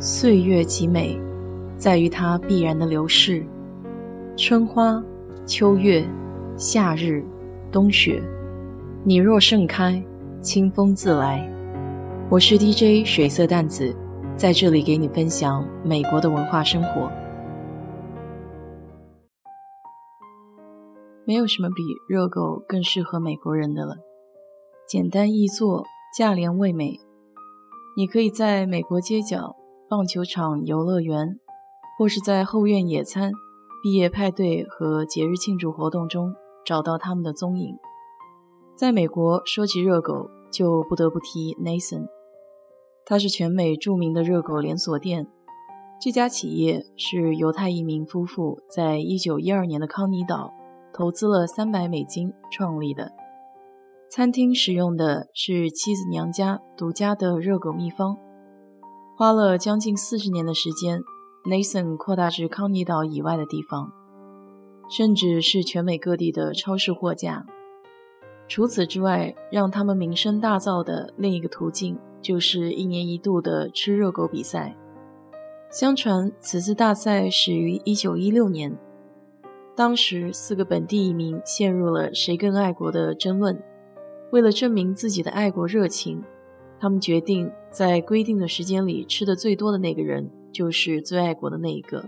岁月极美，在于它必然的流逝。春花、秋月、夏日、冬雪，你若盛开，清风自来。我是 DJ 水色淡子，在这里给你分享美国的文化生活。没有什么比热狗更适合美国人的了，简单易做，价廉味美。你可以在美国街角。棒球场、游乐园，或是在后院野餐、毕业派对和节日庆祝活动中找到他们的踪影。在美国，说起热狗，就不得不提 Nathan。它是全美著名的热狗连锁店。这家企业是犹太移民夫妇在1912年的康尼岛投资了300美金创立的。餐厅使用的是妻子娘家独家的热狗秘方。花了将近四十年的时间，Nathan 扩大至康尼岛以外的地方，甚至是全美各地的超市货架。除此之外，让他们名声大噪的另一个途径，就是一年一度的吃热狗比赛。相传，此次大赛始于1916年，当时四个本地移民陷入了谁更爱国的争论，为了证明自己的爱国热情。他们决定在规定的时间里吃的最多的那个人就是最爱国的那一个。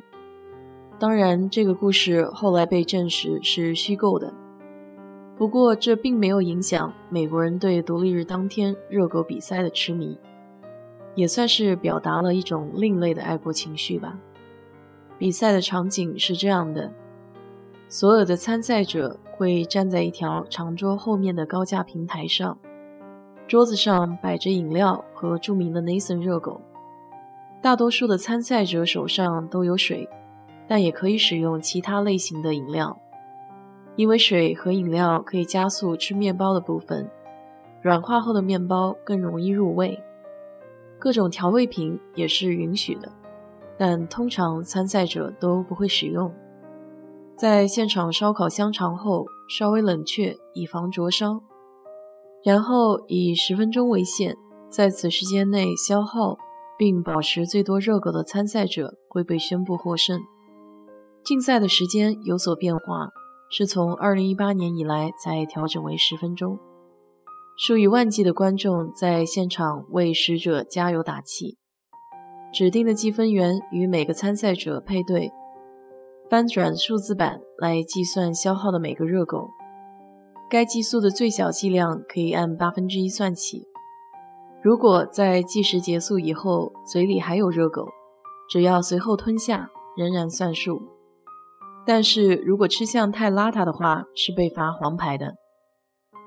当然，这个故事后来被证实是虚构的。不过，这并没有影响美国人对独立日当天热狗比赛的痴迷，也算是表达了一种另类的爱国情绪吧。比赛的场景是这样的：所有的参赛者会站在一条长桌后面的高架平台上。桌子上摆着饮料和著名的 Nathan 热狗。大多数的参赛者手上都有水，但也可以使用其他类型的饮料，因为水和饮料可以加速吃面包的部分，软化后的面包更容易入味。各种调味品也是允许的，但通常参赛者都不会使用。在现场烧烤香肠后，稍微冷却，以防灼伤。然后以十分钟为限，在此时间内消耗并保持最多热狗的参赛者会被宣布获胜。竞赛的时间有所变化，是从2018年以来才调整为十分钟。数以万计的观众在现场为使者加油打气。指定的计分员与每个参赛者配对，翻转数字板来计算消耗的每个热狗。该计数的最小剂量可以按八分之一算起。如果在计时结束以后嘴里还有热狗，只要随后吞下，仍然算数。但是如果吃相太邋遢的话，是被罚黄牌的。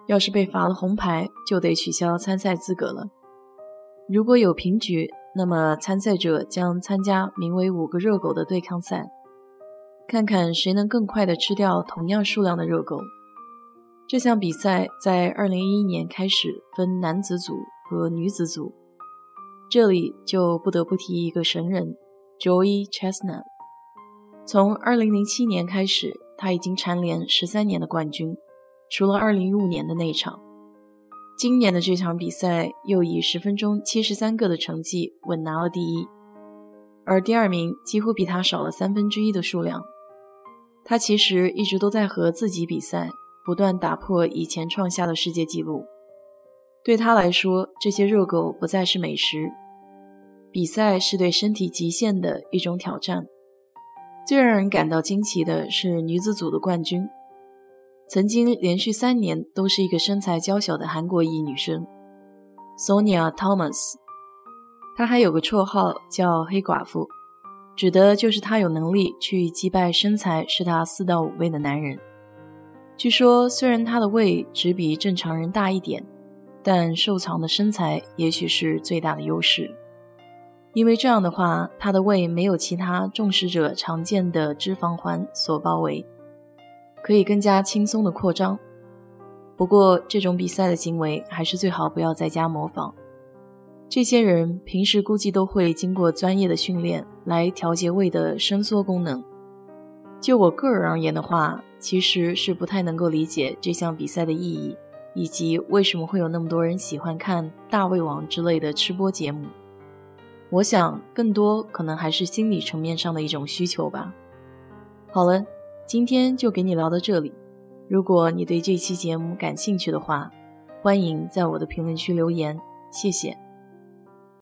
要是被罚了红牌，就得取消参赛资格了。如果有平局，那么参赛者将参加名为“五个热狗”的对抗赛，看看谁能更快地吃掉同样数量的热狗。这项比赛在2011年开始分男子组和女子组，这里就不得不提一个神人 Joey Chestnut。从2007年开始，他已经蝉联十三年的冠军，除了2015年的那场。今年的这场比赛又以十分钟七十三个的成绩稳拿了第一，而第二名几乎比他少了三分之一的数量。他其实一直都在和自己比赛。不断打破以前创下的世界纪录，对他来说，这些热狗不再是美食。比赛是对身体极限的一种挑战。最让人感到惊奇的是女子组的冠军，曾经连续三年都是一个身材娇小的韩国裔女生，Sonia Thomas。她还有个绰号叫“黑寡妇”，指的就是她有能力去击败身材是她四到五倍的男人。据说，虽然他的胃只比正常人大一点，但瘦长的身材也许是最大的优势。因为这样的话，他的胃没有其他重视者常见的脂肪环所包围，可以更加轻松的扩张。不过，这种比赛的行为还是最好不要在家模仿。这些人平时估计都会经过专业的训练来调节胃的伸缩功能。就我个人而言的话，其实是不太能够理解这项比赛的意义，以及为什么会有那么多人喜欢看《大胃王》之类的吃播节目。我想更多可能还是心理层面上的一种需求吧。好了，今天就给你聊到这里。如果你对这期节目感兴趣的话，欢迎在我的评论区留言，谢谢。